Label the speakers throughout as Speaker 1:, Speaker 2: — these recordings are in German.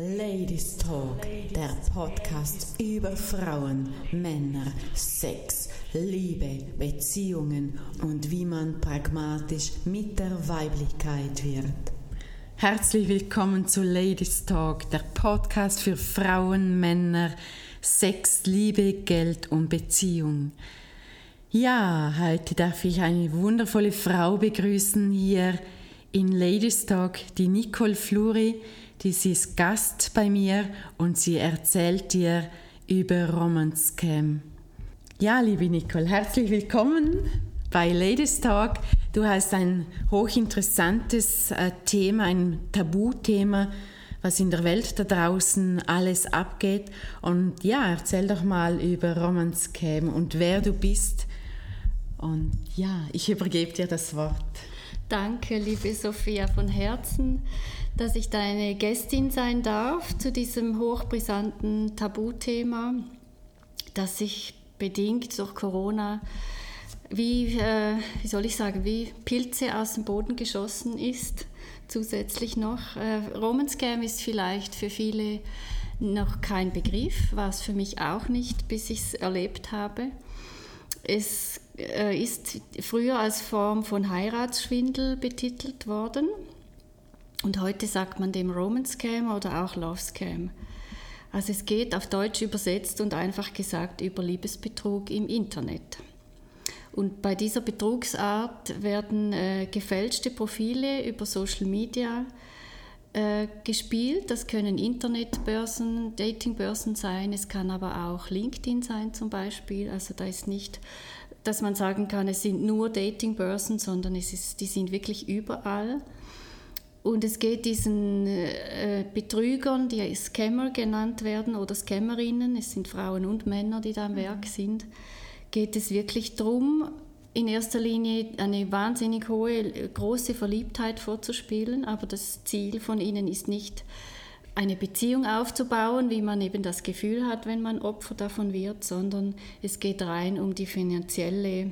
Speaker 1: Ladies Talk, der Podcast über Frauen, Männer, Sex, Liebe, Beziehungen und wie man pragmatisch mit der Weiblichkeit wird. Herzlich willkommen zu Ladies Talk, der Podcast für Frauen, Männer, Sex, Liebe, Geld und Beziehung. Ja, heute darf ich eine wundervolle Frau begrüßen hier in Ladies Talk, die Nicole Fluri die sie ist Gast bei mir und sie erzählt dir über Romance Scam. Ja, liebe Nicole, herzlich willkommen bei Ladies Talk. Du hast ein hochinteressantes äh, Thema, ein Tabuthema, was in der Welt da draußen alles abgeht. Und ja, erzähl doch mal über Romance Scam und wer du bist. Und ja, ich übergebe dir das Wort.
Speaker 2: Danke, liebe Sophia, von Herzen dass ich deine Gästin sein darf zu diesem hochbrisanten Tabuthema, das sich bedingt durch Corona wie, äh, wie soll ich sagen, wie Pilze aus dem Boden geschossen ist, zusätzlich noch. Äh, Romance-Scam ist vielleicht für viele noch kein Begriff, war es für mich auch nicht, bis ich es erlebt habe. Es äh, ist früher als Form von Heiratsschwindel betitelt worden. Und heute sagt man dem Romance Scam oder auch Love Scam. Also es geht auf Deutsch übersetzt und einfach gesagt über Liebesbetrug im Internet. Und bei dieser Betrugsart werden äh, gefälschte Profile über Social Media äh, gespielt. Das können Internetbörsen, Datingbörsen sein, es kann aber auch LinkedIn sein zum Beispiel. Also da ist nicht, dass man sagen kann, es sind nur Datingbörsen, sondern es ist, die sind wirklich überall. Und es geht diesen äh, Betrügern, die Scammer genannt werden oder Scammerinnen, es sind Frauen und Männer, die da am Werk mhm. sind, geht es wirklich darum, in erster Linie eine wahnsinnig hohe, große Verliebtheit vorzuspielen, aber das Ziel von ihnen ist nicht, eine Beziehung aufzubauen, wie man eben das Gefühl hat, wenn man Opfer davon wird, sondern es geht rein um die finanzielle äh,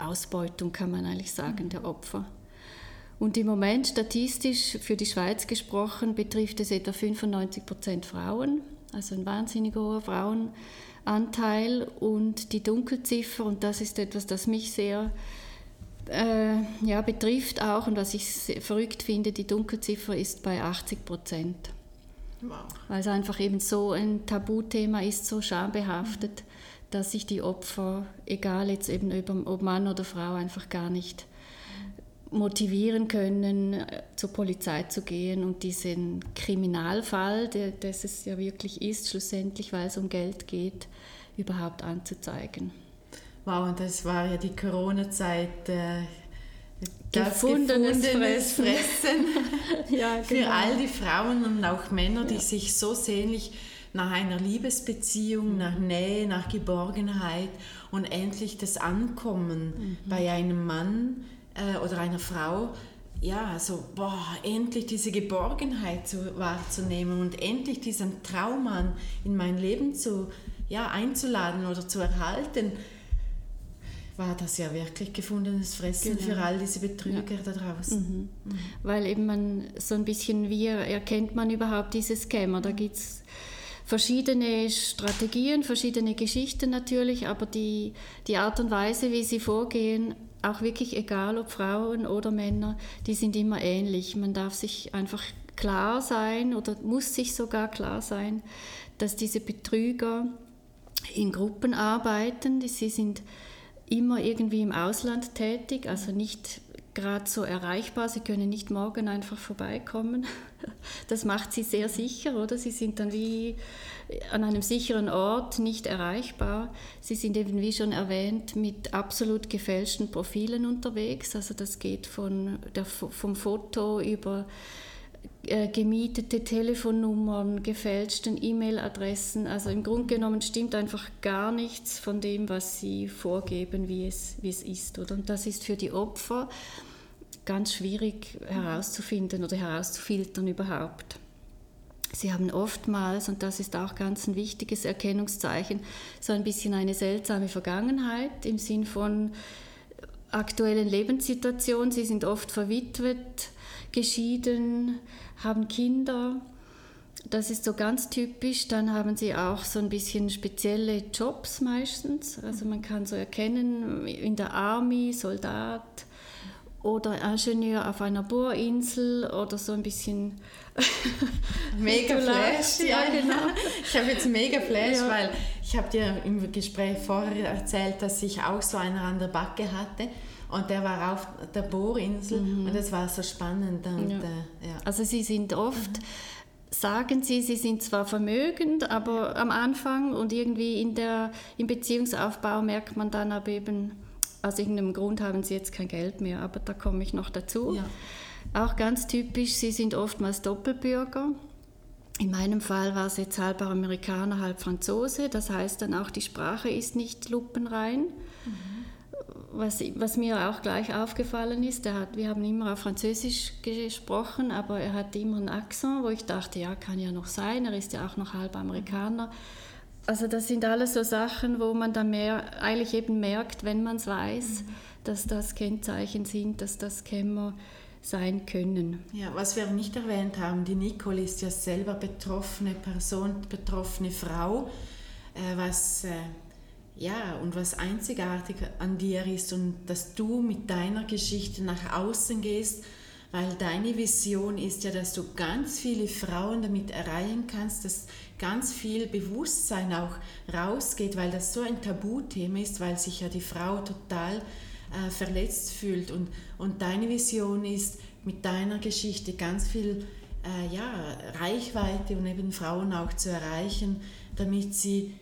Speaker 2: Ausbeutung, kann man eigentlich sagen, der Opfer. Und im Moment statistisch für die Schweiz gesprochen betrifft es etwa 95 Prozent Frauen, also ein wahnsinnig hoher Frauenanteil. Und die Dunkelziffer, und das ist etwas, das mich sehr äh, ja, betrifft auch und was ich verrückt finde, die Dunkelziffer ist bei 80 Prozent. Wow. Weil es einfach eben so ein Tabuthema ist, so schambehaftet, dass sich die Opfer, egal jetzt eben ob Mann oder Frau, einfach gar nicht motivieren können, äh, zur Polizei zu gehen und diesen Kriminalfall, der, das es ja wirklich ist, schlussendlich, weil es um Geld geht, überhaupt anzuzeigen.
Speaker 1: Wow, und das war ja die Corona-Zeit. Äh,
Speaker 2: gefundenes, gefundenes Fressen, Fressen
Speaker 1: ja, genau. für all die Frauen und auch Männer, die ja. sich so sehnlich nach einer Liebesbeziehung, mhm. nach Nähe, nach Geborgenheit und endlich das Ankommen mhm. bei einem Mann äh, oder einer Frau, ja, so, boah, endlich diese Geborgenheit zu, wahrzunehmen und endlich diesen Traummann in mein Leben zu, ja, einzuladen oder zu erhalten, war das ja wirklich gefundenes Fressen genau. für all diese Betrüger ja. da draußen. Mhm.
Speaker 2: Mhm. Weil eben man so ein bisschen, wie erkennt man überhaupt diese Scammer? Da gibt es verschiedene Strategien, verschiedene Geschichten natürlich, aber die, die Art und Weise, wie sie vorgehen, auch wirklich egal ob Frauen oder Männer, die sind immer ähnlich. Man darf sich einfach klar sein oder muss sich sogar klar sein, dass diese Betrüger in Gruppen arbeiten. Sie sind immer irgendwie im Ausland tätig, also nicht gerade so erreichbar. Sie können nicht morgen einfach vorbeikommen. Das macht sie sehr sicher, oder? Sie sind dann wie an einem sicheren Ort nicht erreichbar. Sie sind eben, wie schon erwähnt, mit absolut gefälschten Profilen unterwegs. Also das geht von der, vom Foto über gemietete Telefonnummern, gefälschten E-Mail-Adressen. Also im Grunde genommen stimmt einfach gar nichts von dem, was sie vorgeben, wie es, wie es ist. Oder? Und das ist für die Opfer ganz schwierig herauszufinden oder herauszufiltern überhaupt. Sie haben oftmals, und das ist auch ganz ein wichtiges Erkennungszeichen, so ein bisschen eine seltsame Vergangenheit im Sinn von aktuellen Lebenssituationen. Sie sind oft verwitwet, geschieden, haben Kinder das ist so ganz typisch. Dann haben sie auch so ein bisschen spezielle Jobs meistens. Also man kann so erkennen, in der Army, Soldat oder Ingenieur auf einer Bohrinsel oder so ein bisschen
Speaker 1: mega Flash. Ja, genau. Ich habe jetzt mega Flash, ja. weil ich habe dir im Gespräch vorher erzählt, dass ich auch so einen an der Backe hatte. Und der war auf der Bohrinsel mhm. und das war so spannend. Und, ja.
Speaker 2: Äh, ja. Also sie sind oft, mhm. sagen sie, sie sind zwar vermögend, aber am Anfang und irgendwie in der, im Beziehungsaufbau merkt man dann aber eben, aus irgendeinem Grund haben sie jetzt kein Geld mehr, aber da komme ich noch dazu. Ja. Auch ganz typisch, sie sind oftmals Doppelbürger. In meinem Fall war es jetzt halb Amerikaner, halb Franzose. Das heißt dann auch, die Sprache ist nicht lupenrein. Mhm. Was, was, mir auch gleich aufgefallen ist, hat, wir haben immer auf Französisch gesprochen, aber er hat immer einen Akzent, wo ich dachte, ja, kann ja noch sein, er ist ja auch noch halb Amerikaner. Also das sind alles so Sachen, wo man dann mehr, eigentlich eben merkt, wenn man es weiß, mhm. dass das Kennzeichen sind, dass das Kämmer sein können.
Speaker 1: Ja, was wir nicht erwähnt haben, die Nicole ist ja selber betroffene Person, betroffene Frau, äh, was äh, ja und was einzigartig an dir ist und dass du mit deiner Geschichte nach außen gehst, weil deine Vision ist ja, dass du ganz viele Frauen damit erreichen kannst, dass ganz viel Bewusstsein auch rausgeht, weil das so ein Tabuthema ist, weil sich ja die Frau total äh, verletzt fühlt. Und, und deine Vision ist, mit deiner Geschichte ganz viel äh, ja, Reichweite und eben Frauen auch zu erreichen, damit sie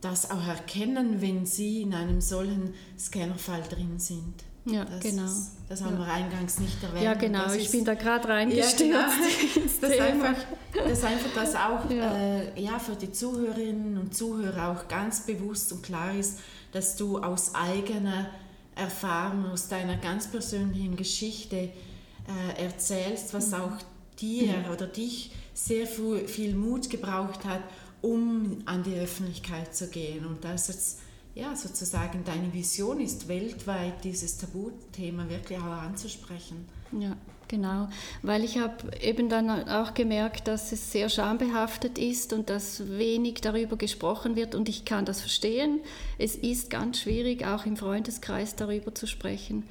Speaker 1: das auch erkennen, wenn sie in einem solchen Scannerfall drin sind.
Speaker 2: Ja, das, genau.
Speaker 1: Das haben ja. wir eingangs nicht erwähnt.
Speaker 2: Ja, genau.
Speaker 1: Das
Speaker 2: ich ist, bin da gerade reingestürzt. Ja,
Speaker 1: genau. das, einfach, das einfach, dass auch ja. Äh, ja, für die Zuhörerinnen und Zuhörer auch ganz bewusst und klar ist, dass du aus eigener Erfahrung, aus deiner ganz persönlichen Geschichte äh, erzählst, was mhm. auch dir oder dich sehr viel Mut gebraucht hat, um an die Öffentlichkeit zu gehen. Und das jetzt ja, sozusagen deine Vision ist, weltweit dieses Tabuthema wirklich auch anzusprechen.
Speaker 2: Ja, genau. Weil ich habe eben dann auch gemerkt, dass es sehr schambehaftet ist und dass wenig darüber gesprochen wird und ich kann das verstehen. Es ist ganz schwierig, auch im Freundeskreis darüber zu sprechen.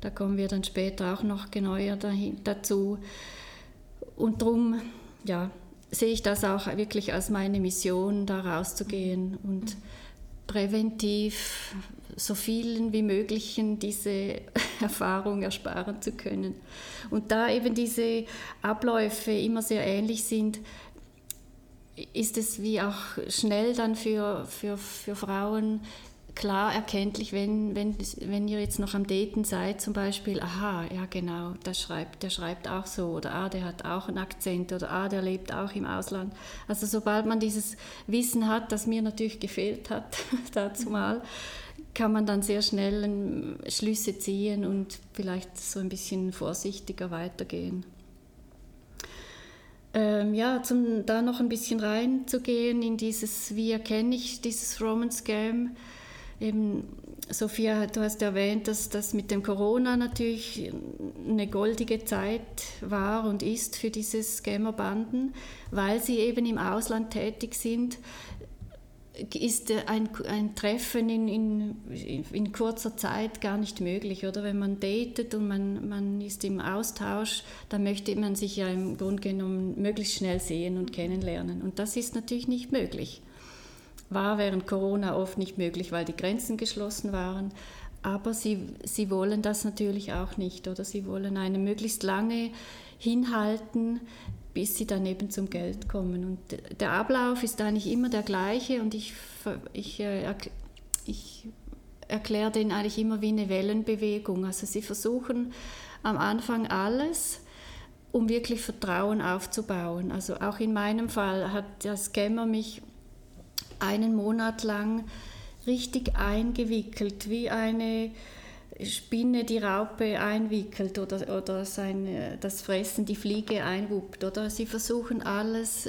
Speaker 2: Da kommen wir dann später auch noch genauer dahin, dazu. Und darum, ja, sehe ich das auch wirklich als meine Mission, da rauszugehen und präventiv so vielen wie möglichen diese Erfahrung ersparen zu können. Und da eben diese Abläufe immer sehr ähnlich sind, ist es wie auch schnell dann für, für, für Frauen klar erkenntlich, wenn, wenn, wenn ihr jetzt noch am Daten seid, zum Beispiel, aha, ja genau, der schreibt, der schreibt auch so, oder ah, der hat auch einen Akzent, oder ah, der lebt auch im Ausland. Also sobald man dieses Wissen hat, das mir natürlich gefehlt hat dazu mal, kann man dann sehr schnell Schlüsse ziehen und vielleicht so ein bisschen vorsichtiger weitergehen. Ähm, ja, zum da noch ein bisschen reinzugehen in dieses, wie erkenne ich dieses Romance Scam, eben, Sophia, du hast erwähnt, dass das mit dem Corona natürlich eine goldige Zeit war und ist für diese Scammerbanden, weil sie eben im Ausland tätig sind ist ein, ein Treffen in, in, in, kurzer Zeit gar nicht möglich, oder? Wenn man datet und man, man ist im Austausch, dann möchte man sich ja im Grunde genommen möglichst schnell sehen und kennenlernen. Und das ist natürlich nicht möglich war während Corona oft nicht möglich, weil die Grenzen geschlossen waren. Aber sie, sie wollen das natürlich auch nicht oder sie wollen eine möglichst lange hinhalten, bis sie dann eben zum Geld kommen. Und der Ablauf ist eigentlich immer der gleiche und ich, ich, äh, ich erkläre den eigentlich immer wie eine Wellenbewegung. Also sie versuchen am Anfang alles, um wirklich Vertrauen aufzubauen. Also auch in meinem Fall hat der Scammer mich einen Monat lang richtig eingewickelt, wie eine Spinne die Raupe einwickelt oder, oder sein, das Fressen die Fliege einwuppt. Oder sie versuchen alles,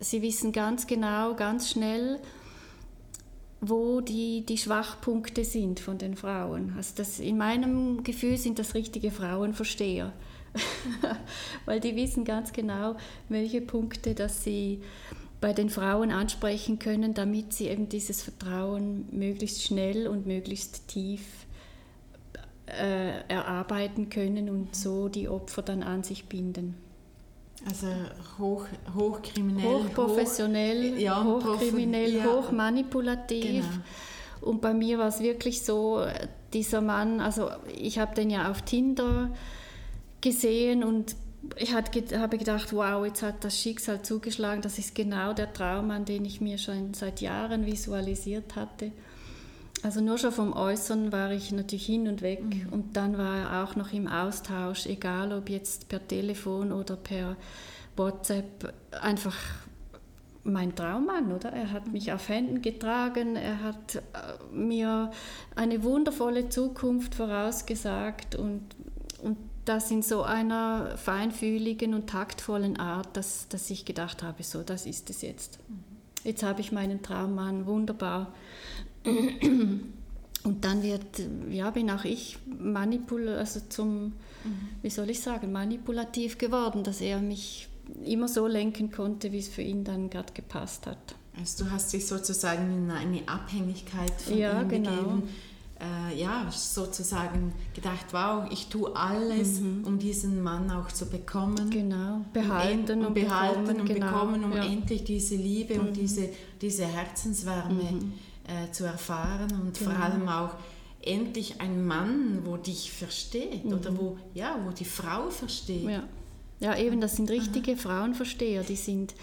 Speaker 2: sie wissen ganz genau, ganz schnell, wo die, die Schwachpunkte sind von den Frauen. Also das, in meinem Gefühl sind das richtige Frauenversteher. weil die wissen ganz genau, welche Punkte, dass sie bei den Frauen ansprechen können, damit sie eben dieses Vertrauen möglichst schnell und möglichst tief äh, erarbeiten können und so die Opfer dann an sich binden.
Speaker 1: Also hoch, hochkriminell.
Speaker 2: Hochprofessionell, hoch, ja, hochkriminell, ja. hochmanipulativ. Genau. Und bei mir war es wirklich so, dieser Mann, also ich habe den ja auf Tinder gesehen und ich habe gedacht, wow, jetzt hat das Schicksal zugeschlagen, das ist genau der Traum, an den ich mir schon seit Jahren visualisiert hatte. Also nur schon vom Äußeren war ich natürlich hin und weg mhm. und dann war er auch noch im Austausch, egal ob jetzt per Telefon oder per WhatsApp, einfach mein Traummann, oder? Er hat mich auf Händen getragen, er hat äh, mir eine wundervolle Zukunft vorausgesagt und, und das in so einer feinfühligen und taktvollen Art, dass, dass ich gedacht habe, so, das ist es jetzt. Mhm. Jetzt habe ich meinen Traummann, wunderbar. Und dann wird, ja, bin auch ich manipul also zum, mhm. wie soll ich sagen, manipulativ geworden, dass er mich immer so lenken konnte, wie es für ihn dann gerade gepasst hat.
Speaker 1: Also du hast dich sozusagen in eine Abhängigkeit von ja, ihm genau. gegeben. Äh, ja, sozusagen gedacht, wow, ich tue alles, mhm. um diesen Mann auch zu bekommen.
Speaker 2: Genau, behalten
Speaker 1: und, und behalten bekommen, und genau. bekommen, um ja. endlich diese Liebe mhm. und diese, diese Herzenswärme mhm äh, zu erfahren und genau. vor allem auch endlich ein Mann, wo dich versteht mhm. oder wo, ja, wo die Frau versteht.
Speaker 2: Ja. ja, eben, das sind richtige Aha. Frauenversteher, die sind,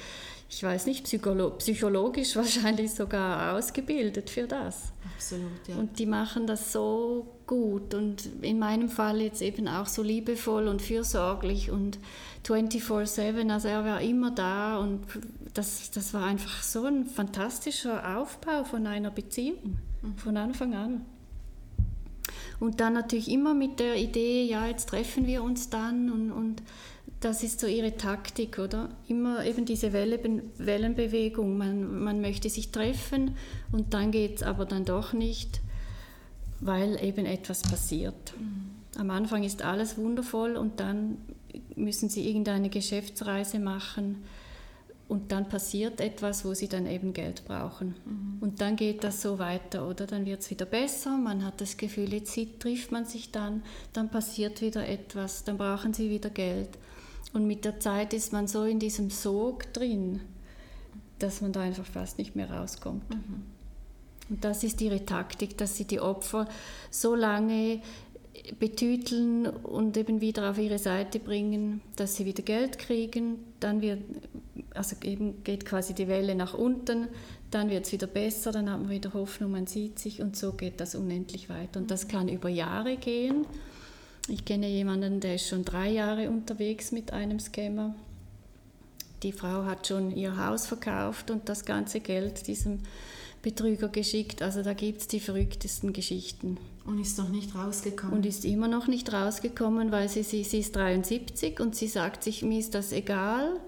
Speaker 2: ich weiß nicht, psycholo psychologisch wahrscheinlich sogar ausgebildet für das.
Speaker 1: Absolut, ja.
Speaker 2: Und die machen das so gut und in meinem Fall jetzt eben auch so liebevoll und fürsorglich und 24-7, also er war immer da und das, das war einfach so ein fantastischer Aufbau von einer Beziehung, mhm. von Anfang an. Und dann natürlich immer mit der Idee, ja, jetzt treffen wir uns dann und, und das ist so ihre Taktik, oder? Immer eben diese Welle, Wellenbewegung. Man, man möchte sich treffen und dann geht es aber dann doch nicht, weil eben etwas passiert. Mhm. Am Anfang ist alles wundervoll und dann müssen sie irgendeine Geschäftsreise machen und dann passiert etwas, wo sie dann eben Geld brauchen. Mhm. Und dann geht das so weiter, oder? Dann wird es wieder besser, man hat das Gefühl, jetzt trifft man sich dann, dann passiert wieder etwas, dann brauchen sie wieder Geld. Und mit der Zeit ist man so in diesem Sog drin, dass man da einfach fast nicht mehr rauskommt. Mhm. Und das ist ihre Taktik, dass sie die Opfer so lange betüteln und eben wieder auf ihre Seite bringen, dass sie wieder Geld kriegen. Dann wird, also eben geht quasi die Welle nach unten, dann wird es wieder besser, dann hat man wieder Hoffnung, man sieht sich und so geht das unendlich weiter. Und das kann über Jahre gehen. Ich kenne jemanden, der ist schon drei Jahre unterwegs mit einem Scammer. Die Frau hat schon ihr Haus verkauft und das ganze Geld diesem Betrüger geschickt. Also da gibt es die verrücktesten Geschichten.
Speaker 1: Und ist noch nicht rausgekommen.
Speaker 2: Und ist immer noch nicht rausgekommen, weil sie, sie, sie ist 73 und sie sagt sich, mir ist das egal.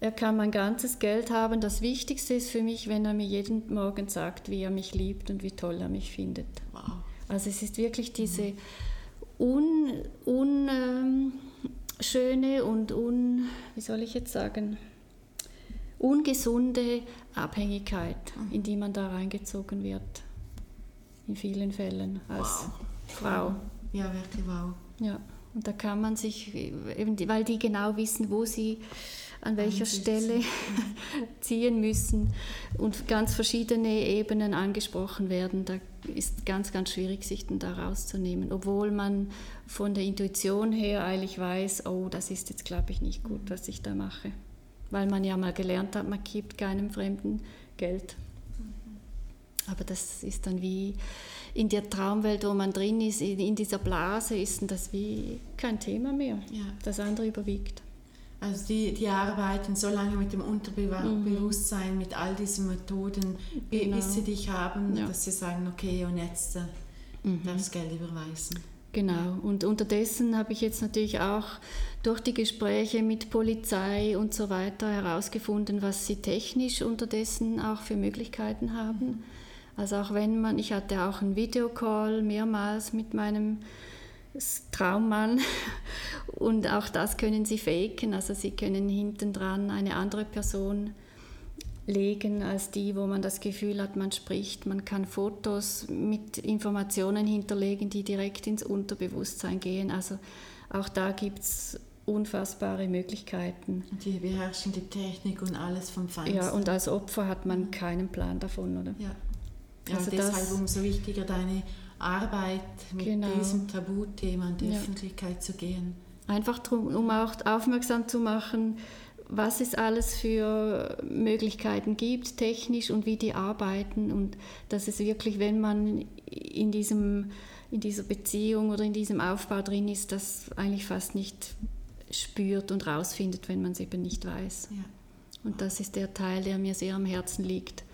Speaker 2: Er kann mein ganzes Geld haben. Das Wichtigste ist für mich, wenn er mir jeden Morgen sagt, wie er mich liebt und wie toll er mich findet. Wow. Also es ist wirklich diese un, un ähm, und un, wie soll ich jetzt sagen, ungesunde Abhängigkeit, mhm. in die man da reingezogen wird. In vielen Fällen als wow. Frau.
Speaker 1: Ja, wirklich wow.
Speaker 2: Ja, und da kann man sich, eben, weil die genau wissen, wo sie an welcher Stelle ziehen müssen und ganz verschiedene Ebenen angesprochen werden. Da ist ganz, ganz schwierig, sich dann da rauszunehmen, obwohl man von der Intuition her eigentlich weiß, oh, das ist jetzt, glaube ich, nicht gut, was ich da mache weil man ja mal gelernt hat, man gibt keinem Fremden Geld. Aber das ist dann wie in der Traumwelt, wo man drin ist, in dieser Blase, ist das wie kein Thema mehr. Ja. Das andere überwiegt.
Speaker 1: Also die, die arbeiten so lange mit dem Unterbewusstsein, mhm. mit all diesen Methoden, genau. bis sie dich haben, ja. dass sie sagen, okay, und jetzt äh, mhm. das Geld überweisen.
Speaker 2: Genau, und unterdessen habe ich jetzt natürlich auch durch die Gespräche mit Polizei und so weiter herausgefunden, was sie technisch unterdessen auch für Möglichkeiten haben. Also auch wenn man, ich hatte auch einen Videocall mehrmals mit meinem Traummann und auch das können sie faken, also sie können hinten dran eine andere Person legen als die, wo man das Gefühl hat, man spricht. Man kann Fotos mit Informationen hinterlegen, die direkt ins Unterbewusstsein gehen. Also auch da gibt es unfassbare Möglichkeiten.
Speaker 1: Die beherrschen die Technik und alles vom Feinsten.
Speaker 2: Ja, und als Opfer hat man keinen Plan davon, oder?
Speaker 1: Ja. ja also deshalb umso wichtiger deine Arbeit mit genau. diesem Tabuthema in die ja. Öffentlichkeit zu gehen.
Speaker 2: Einfach drum, um auch aufmerksam zu machen, was es alles für Möglichkeiten gibt, technisch und wie die arbeiten und dass es wirklich, wenn man in, diesem, in dieser Beziehung oder in diesem Aufbau drin ist, das eigentlich fast nicht spürt und rausfindet, wenn man es eben nicht weiß. Ja. Und das ist der Teil, der mir sehr am Herzen liegt,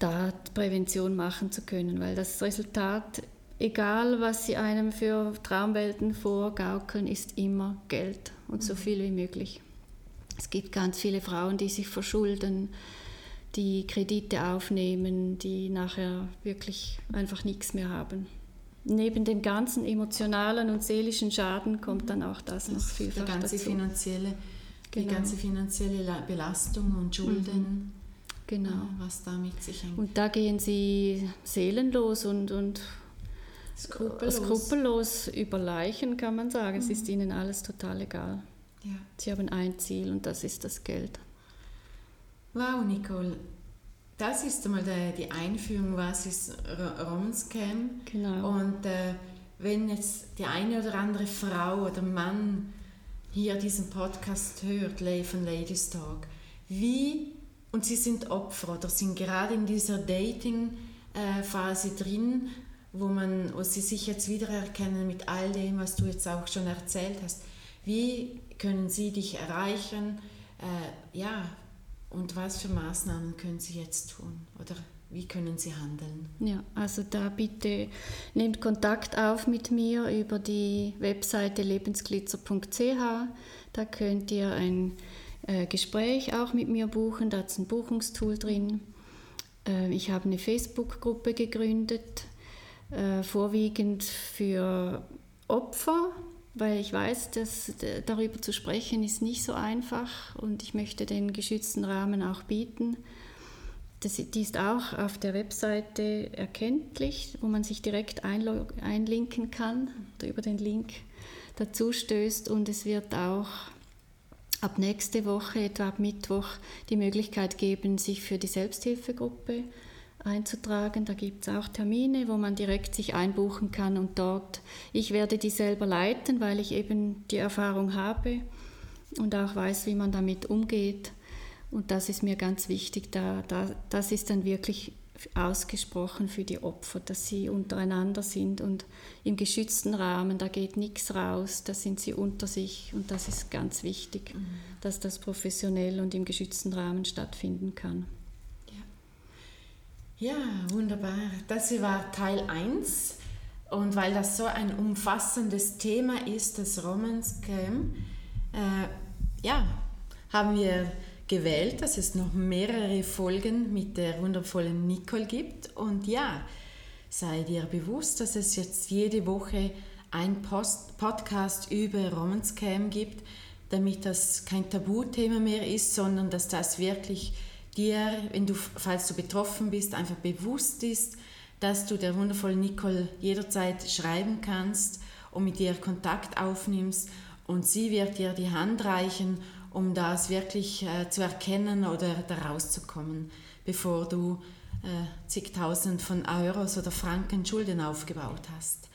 Speaker 2: da Prävention machen zu können, weil das Resultat, egal was sie einem für Traumwelten vorgaukeln, ist immer Geld und so mhm. viel wie möglich. Es gibt ganz viele Frauen, die sich verschulden, die Kredite aufnehmen, die nachher wirklich einfach nichts mehr haben. Neben dem ganzen emotionalen und seelischen Schaden kommt dann auch das, das noch vielfach
Speaker 1: der ganze
Speaker 2: dazu.
Speaker 1: Finanzielle, genau. Die ganze finanzielle Belastung und Schulden. Mhm.
Speaker 2: Genau.
Speaker 1: Was da mit sich hängt.
Speaker 2: Und da gehen sie seelenlos und, und skrupellos. skrupellos über Leichen, kann man sagen. Mhm. Es ist ihnen alles total egal. Ja. Sie haben ein Ziel und das ist das Geld.
Speaker 1: Wow, Nicole. Das ist einmal die, Einführung, was ist Romscam.
Speaker 2: Genau.
Speaker 1: Und äh, wenn jetzt die eine oder andere Frau oder Mann hier diesen Podcast hört, von Ladies Talk, wie, und sie sind Opfer oder sind gerade in dieser Dating-Phase drin, wo, man, wo sie sich jetzt wiedererkennen mit all dem, was du jetzt auch schon erzählt hast. Wie können sie dich erreichen? Äh, ja, und was für Maßnahmen können sie jetzt tun? Oder wie können Sie handeln?
Speaker 2: Ja, also da bitte nehmt Kontakt auf mit mir über die Webseite lebensglitzer.ch. Da könnt ihr ein äh, Gespräch auch mit mir buchen. Da ist ein Buchungstool drin. Äh, ich habe eine Facebook-Gruppe gegründet, äh, vorwiegend für Opfer weil ich weiß, dass darüber zu sprechen ist nicht so einfach und ich möchte den geschützten Rahmen auch bieten. Das, die ist auch auf der Webseite erkenntlich, wo man sich direkt einlinken kann oder über den Link dazu stößt und es wird auch ab nächste Woche, etwa ab Mittwoch, die Möglichkeit geben, sich für die Selbsthilfegruppe einzutragen. Da gibt es auch Termine, wo man direkt sich einbuchen kann und dort, ich werde die selber leiten, weil ich eben die Erfahrung habe und auch weiß, wie man damit umgeht. Und das ist mir ganz wichtig, da, da, das ist dann wirklich ausgesprochen für die Opfer, dass sie untereinander sind und im geschützten Rahmen, da geht nichts raus, da sind sie unter sich und das ist ganz wichtig, mhm. dass das professionell und im geschützten Rahmen stattfinden kann.
Speaker 1: Ja, wunderbar. Das war Teil 1. Und weil das so ein umfassendes Thema ist, das Romanscam, äh, ja, haben wir gewählt, dass es noch mehrere Folgen mit der wundervollen Nicole gibt. Und ja, sei dir bewusst, dass es jetzt jede Woche ein Post Podcast über Romanscam gibt, damit das kein Tabuthema mehr ist, sondern dass das wirklich dir, wenn du, falls du betroffen bist, einfach bewusst ist, dass du der wundervollen Nicole jederzeit schreiben kannst und mit ihr Kontakt aufnimmst und sie wird dir die Hand reichen, um das wirklich äh, zu erkennen oder daraus zu kommen, bevor du äh, zigtausend von Euros oder Franken Schulden aufgebaut hast.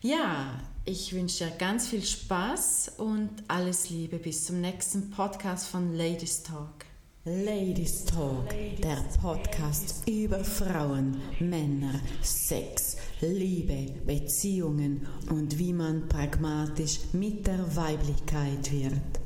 Speaker 1: Ja, ich wünsche dir ganz viel Spaß und alles Liebe bis zum nächsten Podcast von Ladies Talk. Ladies Talk, der Podcast über Frauen, Männer, Sex, Liebe, Beziehungen und wie man pragmatisch mit der Weiblichkeit wird.